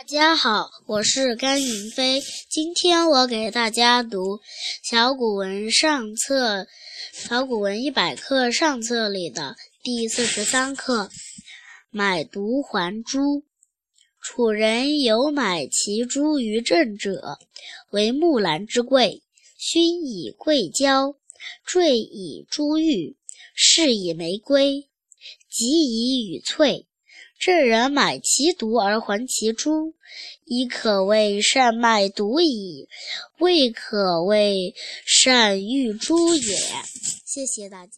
大家好，我是甘云飞。今天我给大家读《小古文上册》《小古文一百课》上册里的第四十三课《买椟还珠》。楚人有买其珠于郑者，为木兰之贵，熏以桂胶，缀以珠玉，饰以玫瑰，及以羽翠。郑人买其椟而还其珠，亦可谓善卖椟矣，未可谓善玉珠也。谢谢大家。